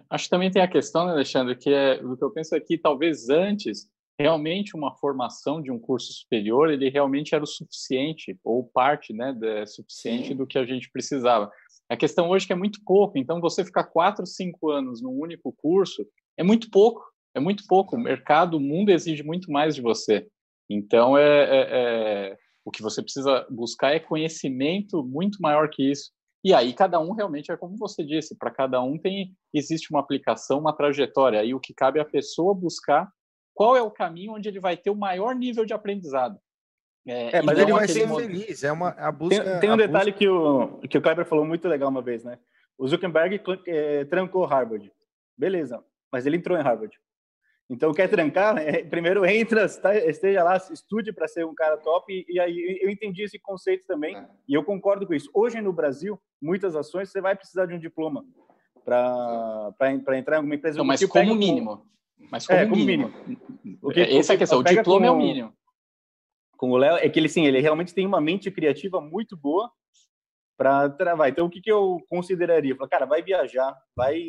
Acho que também tem a questão, né, Alexandre, que é o que eu penso aqui, talvez antes, realmente uma formação de um curso superior, ele realmente era o suficiente, ou parte, né, de, suficiente Sim. do que a gente precisava. A questão hoje é que é muito pouco, então você ficar quatro, cinco anos num único curso é muito pouco, é muito pouco. O mercado, o mundo exige muito mais de você. Então, é, é, é, o que você precisa buscar é conhecimento muito maior que isso. E aí, cada um realmente é como você disse, para cada um tem existe uma aplicação, uma trajetória. Aí, o que cabe é a pessoa buscar qual é o caminho onde ele vai ter o maior nível de aprendizado. É, é mas ele vai ser modo... feliz. É uma a busca. Tem, tem um detalhe busca... que o que o Kleber falou muito legal uma vez, né? O Zuckerberg é, trancou Harvard, beleza? Mas ele entrou em Harvard. Então, quer trancar? É, primeiro entra, esteja lá, estude para ser um cara top. E, e, aí eu entendi esse conceito também, é. e eu concordo com isso. Hoje no Brasil, muitas ações você vai precisar de um diploma. para entrar em alguma empresa. Não, mas como mínimo. Mas como, é, como mínimo. mínimo. O que, Essa é a questão, o diploma com, é o mínimo. Com o Léo, é que ele, sim, ele realmente tem uma mente criativa muito boa para travar. Então, o que, que eu consideraria? Falar, cara, vai viajar, vai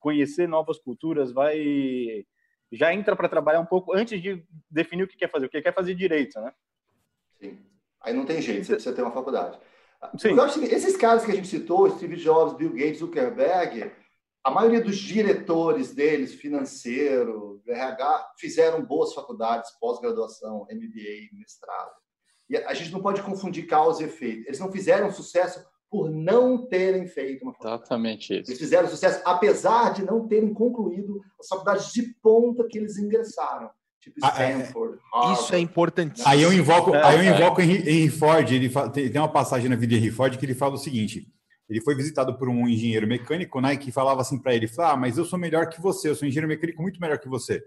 conhecer novas culturas, vai já entra para trabalhar um pouco antes de definir o que quer fazer, o que quer fazer direito, né? Sim. Aí não tem jeito, você precisa ter uma faculdade. Sim. Acho esses caras que a gente citou, Steve Jobs, Bill Gates, Zuckerberg, a maioria dos diretores deles, financeiro, RH, fizeram boas faculdades, pós-graduação, MBA, mestrado. E a gente não pode confundir causa e efeito. Eles não fizeram sucesso por não terem feito uma faculdade. Exatamente isso. Eles fizeram sucesso apesar de não terem concluído as faculdades de ponta que eles ingressaram. Tipo ah, é, Stanford, Harvard. Isso é importantíssimo. Aí eu invoco, é, aí eu invoco é. Henry Ford. Ele fala, tem, tem uma passagem na vida de Henry Ford que ele fala o seguinte: ele foi visitado por um engenheiro mecânico, né, que falava assim para ele: ah, mas eu sou melhor que você, eu sou um engenheiro mecânico muito melhor que você.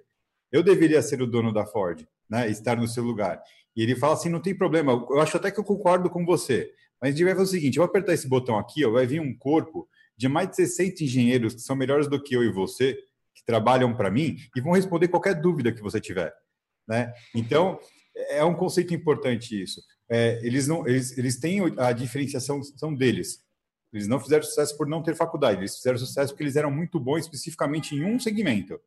Eu deveria ser o dono da Ford, né, estar no seu lugar. E ele fala assim: não tem problema, eu acho até que eu concordo com você, mas a gente vai fazer o seguinte: eu vou apertar esse botão aqui, ó, vai vir um corpo de mais de 60 engenheiros que são melhores do que eu e você, que trabalham para mim, e vão responder qualquer dúvida que você tiver. Né? Então, é um conceito importante isso. É, eles, não, eles, eles têm a diferenciação são deles. Eles não fizeram sucesso por não ter faculdade, eles fizeram sucesso porque eles eram muito bons especificamente em um segmento,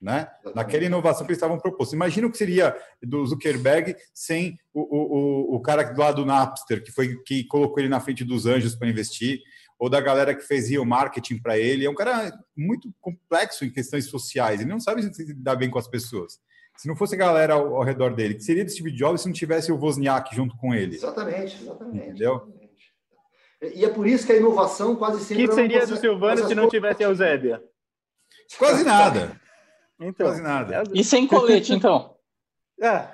né? Naquela inovação que eles estavam proposto. Imagina o que seria do Zuckerberg sem o, o, o cara lá do Napster, que foi que colocou ele na frente dos anjos para investir, ou da galera que fez o marketing para ele. É um cara muito complexo em questões sociais, ele não sabe se lidar bem com as pessoas. Se não fosse a galera ao, ao redor dele, que seria do Steve Jobs se não tivesse o Wozniak junto com ele. Exatamente, exatamente. Entendeu? E é por isso que a inovação quase sempre. O que seria é do Silvano se não tivesse a Eusébia? Quase nada. Então, Quase nada. E sem colete, então? (laughs) É.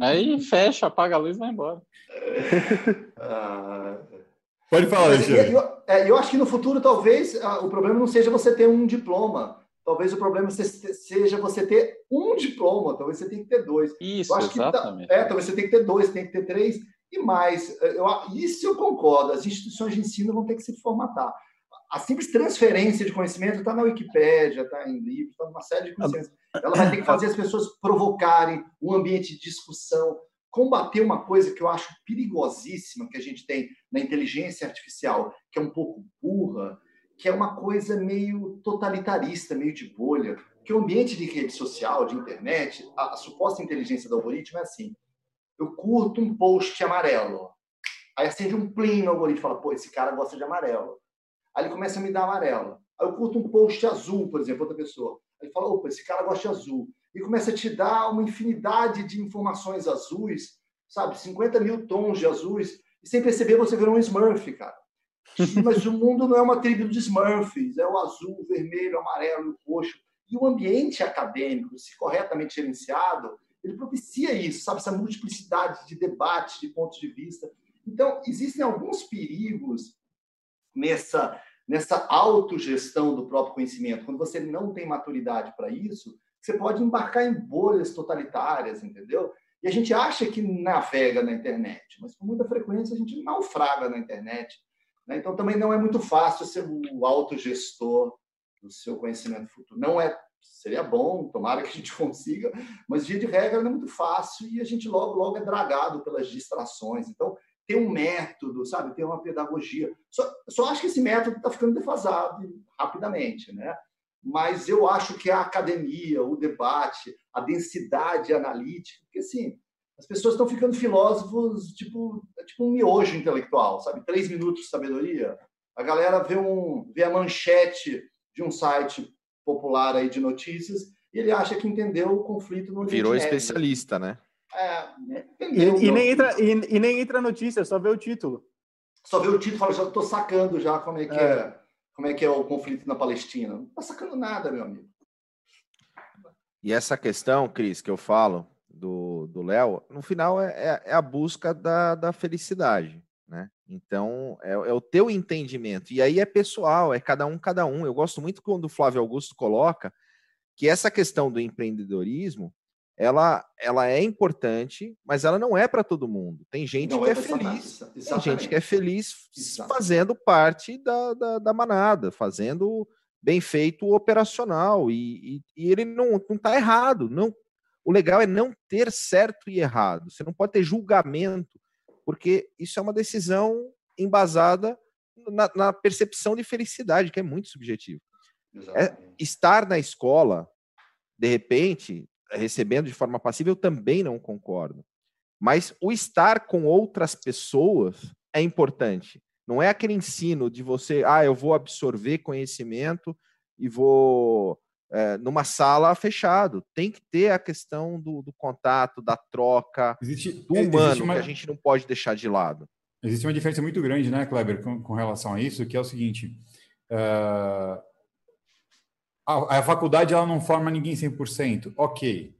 Aí fecha, apaga a luz e vai embora. Ah, Pode falar, Alexandre. Eu, é, eu, acho que no futuro, talvez, o problema não seja você ter um diploma. Talvez o problema seja você ter um diploma. Talvez você tenha que ter dois. Isso, exatamente. Tá, é, talvez você tenha que ter dois, tem que ter três. E mais, eu, isso eu concordo, as instituições de ensino vão ter que se formatar. A simples transferência de conhecimento está na Wikipédia, está em livros, está numa série de conhecimentos. Ela vai ter que fazer as pessoas provocarem um ambiente de discussão, combater uma coisa que eu acho perigosíssima que a gente tem na inteligência artificial, que é um pouco burra, que é uma coisa meio totalitarista, meio de bolha. Que o ambiente de rede social, de internet, a, a suposta inteligência do algoritmo é assim: eu curto um post amarelo. Aí acende um plim no algoritmo e fala, pô, esse cara gosta de amarelo. Aí ele começa a me dar amarelo. Aí eu curto um post azul, por exemplo, outra pessoa. Aí ele fala, opa, esse cara gosta de azul. E começa a te dar uma infinidade de informações azuis, sabe? 50 mil tons de azuis. E sem perceber, você virou um Smurf, cara. Mas o mundo não é uma tribo de Smurfs. É o azul, o vermelho, o amarelo, o roxo. E o ambiente acadêmico, se corretamente gerenciado, ele propicia isso, sabe? Essa multiplicidade de debates, de pontos de vista. Então, existem alguns perigos nessa, nessa autogestão do próprio conhecimento. Quando você não tem maturidade para isso, você pode embarcar em bolhas totalitárias, entendeu? E a gente acha que navega na internet, mas com muita frequência a gente naufraga na internet. Né? Então, também não é muito fácil ser o autogestor do seu conhecimento futuro. Não é seria bom, tomara que a gente (laughs) consiga, mas dia de regra não é muito fácil e a gente logo, logo é dragado pelas distrações. Então, tem um método, sabe? Tem uma pedagogia. Só, só acho que esse método está ficando defasado rapidamente, né? Mas eu acho que a academia, o debate, a densidade analítica, porque assim, as pessoas estão ficando filósofos tipo, tipo um miojo intelectual, sabe? Três minutos de sabedoria. A galera vê, um, vê a manchete de um site popular aí de notícias, e ele acha que entendeu o conflito no Virou especialista, né? É, e, e, nem entra, e, e, nem entra notícia, só vê o título. Só vê o título e fala, já estou sacando já como é que é. é. como é que é o conflito na Palestina. Não está sacando nada, meu amigo. E essa questão, Cris, que eu falo do Léo, no final é, é, é, a busca da, da felicidade, né? Então, é, é, o teu entendimento. E aí é pessoal, é cada um, cada um. Eu gosto muito quando o Flávio Augusto coloca que essa questão do empreendedorismo ela, ela é importante, mas ela não é para todo mundo. Tem gente não que é, é feliz, tem gente que é feliz fazendo parte da, da, da, manada, fazendo bem feito operacional, e, e, e ele não está errado. Não, o legal é não ter certo e errado. Você não pode ter julgamento, porque isso é uma decisão embasada na, na percepção de felicidade, que é muito subjetivo. É, estar na escola, de repente, recebendo de forma passiva, eu também não concordo. Mas o estar com outras pessoas é importante. Não é aquele ensino de você, ah, eu vou absorver conhecimento e vou é, numa sala fechado. Tem que ter a questão do, do contato, da troca, existe, do humano, uma, que a gente não pode deixar de lado. Existe uma diferença muito grande, né, Kleber, com, com relação a isso, que é o seguinte. Uh, a, a, faculdade ela não forma ninguém 100%, ok,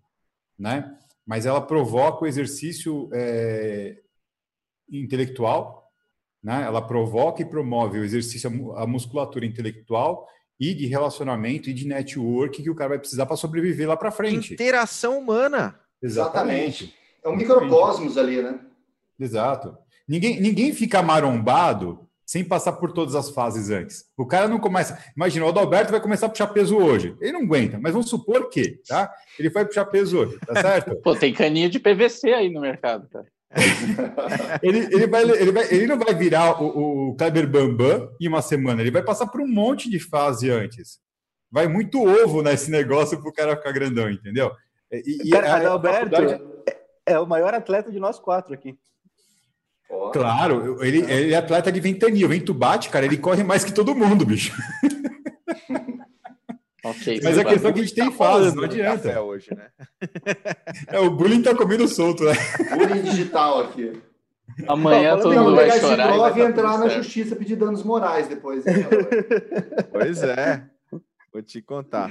né? Mas ela provoca o exercício é, intelectual, né? Ela provoca e promove o exercício, a musculatura intelectual e de relacionamento e de network que o cara vai precisar para sobreviver lá para frente. Interação humana. Exatamente. Exatamente. É um microcosmos ali, né? Exato. Ninguém, ninguém fica marombado sem passar por todas as fases antes. O cara não começa. Imagina, o Adalberto vai começar a puxar peso hoje. Ele não aguenta, mas vamos supor que, tá? Ele vai puxar peso hoje, tá certo? (laughs) Pô, tem caninha de PVC aí no mercado, cara. (laughs) ele, ele, vai, ele, vai, ele não vai virar o, o Kleber Bambam em uma semana, ele vai passar por um monte de fase antes. Vai muito ovo nesse negócio para o cara ficar grandão, entendeu? E, cara, e Adalberto faculdade... é o maior atleta de nós quatro aqui. Claro, ele, ele é atleta de ventania. O vento bate, cara, ele corre mais que todo mundo, bicho. (laughs) Okay, Mas a questão é que a gente tem tá fase, não adianta. Hoje, né? é, o bullying tá comendo solto, né? Bullying digital aqui. Amanhã todo mundo vai chorar. E vai entrar na justiça pedir danos morais depois. Né? (laughs) pois é, vou te contar.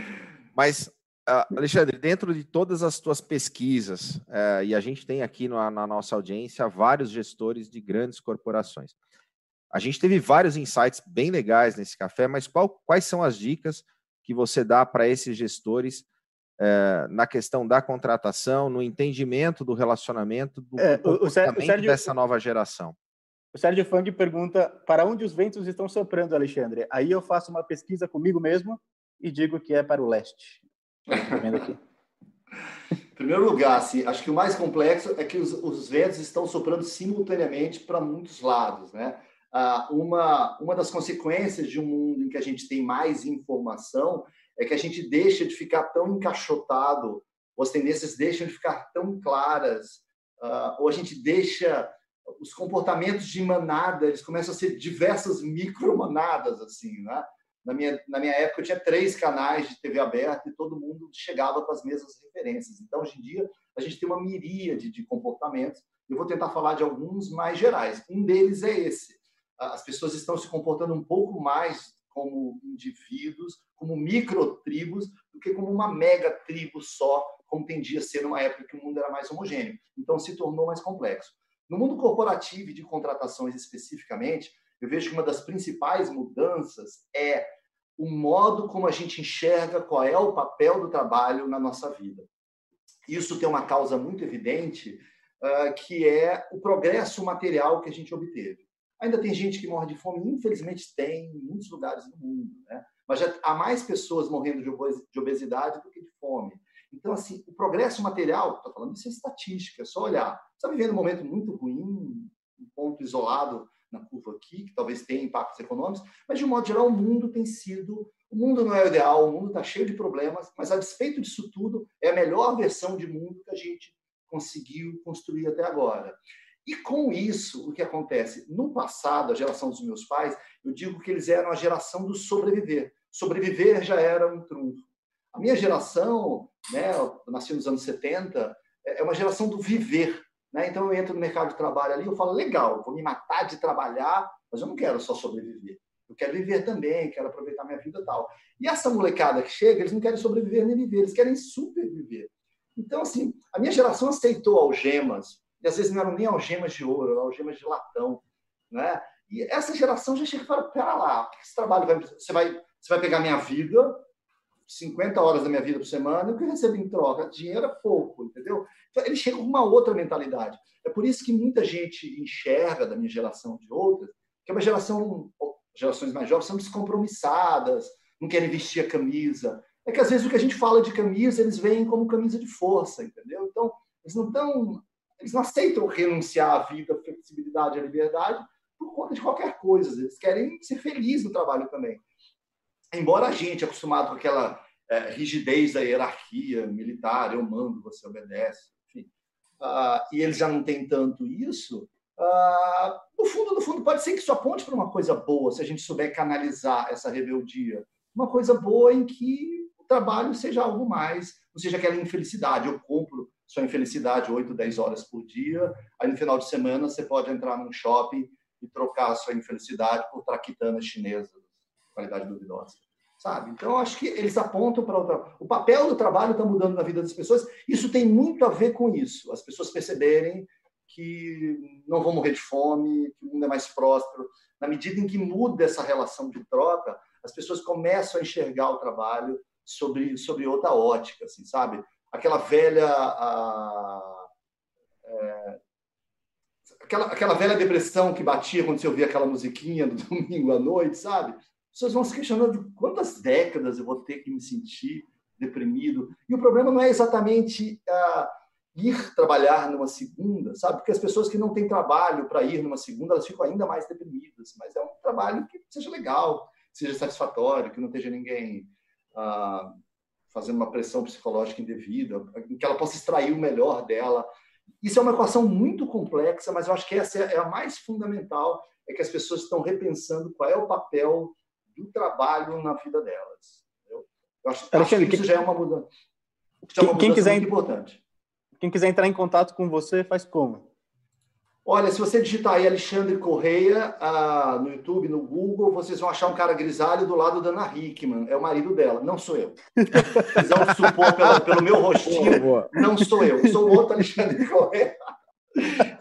Mas Alexandre, dentro de todas as tuas pesquisas, uh, e a gente tem aqui na, na, nossa audiência vários gestores de grandes corporações. A gente teve vários insights bem legais nesse café, mas qual, quais são as dicas que você dá para esses gestores uh, na questão da contratação, no entendimento do relacionamento, do é, o, o Sérgio, dessa nova geração? O Sérgio Fang pergunta para onde os ventos estão soprando, Alexandre. Aí eu faço uma pesquisa comigo mesmo e digo que é para o leste. Aqui. Em (laughs) primeiro lugar, assim, acho que o mais complexo é que os, os ventos estão soprando simultaneamente para muitos lados, né? Ah, uma, uma das consequências de um mundo em que a gente tem mais informação é que a gente deixa de ficar tão encaixotado, ou as tendências deixam de ficar tão claras, ah, ou a gente deixa os comportamentos de manada, eles começam a ser diversas micromanadas, assim, né? Na minha, na minha época, eu tinha três canais de TV aberta e todo mundo chegava com as mesmas referências. Então, hoje em dia, a gente tem uma miríade de comportamentos. Eu vou tentar falar de alguns mais gerais. Um deles é esse. As pessoas estão se comportando um pouco mais como indivíduos, como microtribos, do que como uma mega tribo só, como tendia a ser numa época que o mundo era mais homogêneo. Então, se tornou mais complexo. No mundo corporativo e de contratações especificamente, eu vejo que uma das principais mudanças é o modo como a gente enxerga qual é o papel do trabalho na nossa vida. Isso tem uma causa muito evidente, uh, que é o progresso material que a gente obteve. Ainda tem gente que morre de fome, infelizmente tem em muitos lugares do mundo, né? mas já há mais pessoas morrendo de obesidade do que de fome. Então, assim, o progresso material, estou falando isso é estatística, é só olhar. Você está vivendo um momento muito ruim, um ponto isolado na curva aqui, que talvez tenha impactos econômicos, mas de um modo geral o mundo tem sido, o mundo não é o ideal, o mundo está cheio de problemas, mas a despeito disso tudo, é a melhor versão de mundo que a gente conseguiu construir até agora. E com isso, o que acontece? No passado, a geração dos meus pais, eu digo que eles eram a geração do sobreviver. Sobreviver já era um trunfo. A minha geração, né, eu nasci nos anos 70, é uma geração do viver. Né? Então eu entro no mercado de trabalho ali, eu falo, legal, vou me matar de trabalhar, mas eu não quero só sobreviver. Eu quero viver também, quero aproveitar minha vida e tal. E essa molecada que chega, eles não querem sobreviver nem viver, eles querem superviver. Então, assim, a minha geração aceitou algemas, e às vezes não eram nem algemas de ouro, eram algemas de latão, né? E essa geração já chega e fala, pera lá, esse trabalho vai, você vai, você vai pegar minha vida, 50 horas da minha vida por semana, o que eu recebo em troca? Dinheiro é pouco, entendeu? Então, ele chega com uma outra mentalidade. É por isso que muita gente enxerga da minha geração de outras, que é uma geração, gerações mais jovens, são descompromissadas, não querem vestir a camisa. É que às vezes o que a gente fala de camisa, eles veem como camisa de força, entendeu? Então, eles não estão. Eles não aceitam renunciar à vida, à flexibilidade, à liberdade por conta de qualquer coisa. Eles querem ser felizes no trabalho também. Embora a gente, acostumado com aquela é, rigidez da hierarquia militar, eu mando, você obedece, enfim, uh, e eles já não têm tanto isso, uh, no fundo, no fundo, pode ser que isso aponte para uma coisa boa, se a gente souber canalizar essa rebeldia. Uma coisa boa em que o trabalho seja algo mais, não seja aquela infelicidade. Eu compro sua infelicidade 8, 10 horas por dia, aí no final de semana você pode entrar num shopping e trocar sua infelicidade por traquitanas chinesas, qualidade duvidosa. Sabe? Então, acho que eles apontam para outra. O papel do trabalho está mudando na vida das pessoas. Isso tem muito a ver com isso. As pessoas perceberem que não vão morrer de fome, que o mundo é mais próspero. Na medida em que muda essa relação de troca, as pessoas começam a enxergar o trabalho sobre, sobre outra ótica, assim, sabe? Aquela velha. A, é, aquela, aquela velha depressão que batia quando você ouvia aquela musiquinha do (laughs) domingo à noite, sabe? As pessoas vão se questionando quantas décadas eu vou ter que me sentir deprimido. E o problema não é exatamente uh, ir trabalhar numa segunda, sabe? Porque as pessoas que não têm trabalho para ir numa segunda, elas ficam ainda mais deprimidas. Mas é um trabalho que seja legal, seja satisfatório, que não esteja ninguém uh, fazendo uma pressão psicológica indevida, que ela possa extrair o melhor dela. Isso é uma equação muito complexa, mas eu acho que essa é a mais fundamental, é que as pessoas estão repensando qual é o papel do trabalho na vida delas. Eu, acho, Alexandre, acho que isso já é uma mudança, é uma mudança quem quiser, muito importante. Quem quiser entrar em contato com você, faz como? Olha, se você digitar aí Alexandre Correia ah, no YouTube, no Google, vocês vão achar um cara grisalho do lado da Ana Hickman. É o marido dela, não sou eu. Vocês vão supor pelo, pelo meu rostinho, boa, boa. não sou eu. Sou o outro Alexandre Correia.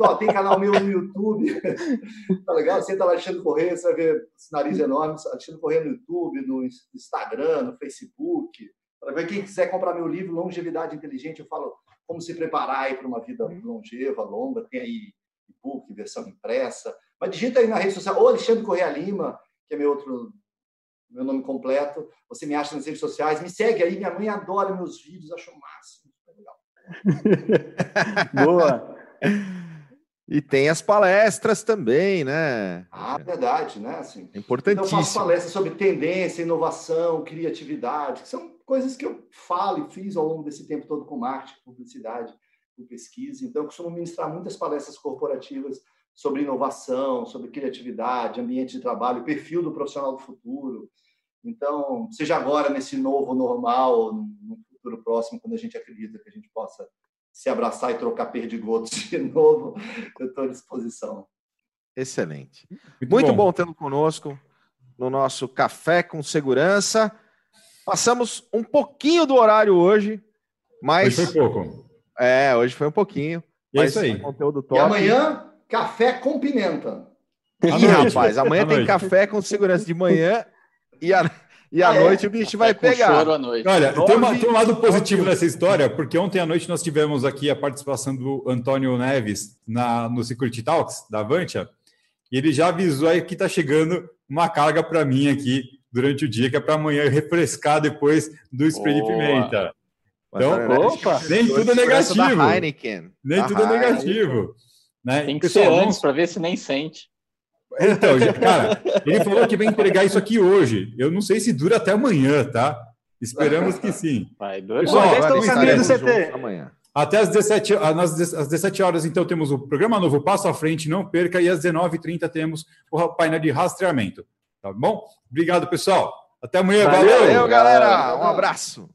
Então, tem canal meu no YouTube. (laughs) tá legal? Você tá lá Alexandre Correia, você vai ver esse nariz enorme. Alexandre Correia no YouTube, no Instagram, no Facebook. Para ver quem quiser comprar meu livro Longevidade Inteligente, eu falo como se preparar para uma vida longeva, longa. Tem aí e-book, versão impressa. Mas digita aí na rede social, ou Alexandre Correia Lima, que é meu outro meu nome completo. Você me acha nas redes sociais, me segue aí. Minha mãe adora meus vídeos, acho o máximo. legal. (laughs) Boa. E tem as palestras também, né? Ah, verdade, né? Assim, é importantíssimo. Então, eu faço palestras sobre tendência, inovação, criatividade, que são coisas que eu falo e fiz ao longo desse tempo todo com marketing, publicidade com pesquisa. Então, eu costumo ministrar muitas palestras corporativas sobre inovação, sobre criatividade, ambiente de trabalho, perfil do profissional do futuro. Então, seja agora nesse novo normal, no futuro próximo, quando a gente acredita que a gente possa se abraçar e trocar perdigotos (laughs) de novo, eu estou à disposição. Excelente. Muito, Muito bom. bom tê-lo conosco no nosso Café com Segurança. Passamos um pouquinho do horário hoje, mas. Hoje foi pouco. É, hoje foi um pouquinho. E é isso aí. Conteúdo top. E amanhã, café com pimenta. Ih, rapaz, amanhã tem café com segurança de manhã e a, e à é? noite é? o bicho vai pegar. Choro à noite. Olha, tem, uma, tem, um lado positivo nessa história, porque ontem à noite nós tivemos aqui a participação do Antônio Neves na, no Security Talks da Avantia, e ele já avisou aí que está chegando uma carga para mim aqui durante o dia, que é para amanhã refrescar depois do spray Boa. de pimenta. Então, opa, nem tudo é negativo. Nem tudo é negativo. Né? Tem que Pessoal, ser antes para ver se nem sente. Então, cara, ele falou que vai entregar isso aqui hoje. Eu não sei se dura até amanhã, tá? Esperamos que sim. Vai, dois Pessoal, do CT. Amanhã. Até às 17, às 17 horas, então, temos o programa novo Passo à Frente, não perca, e às 19h30 temos o painel de rastreamento. Tá bom? Obrigado, pessoal. Até amanhã. Valeu, valeu galera. Um abraço.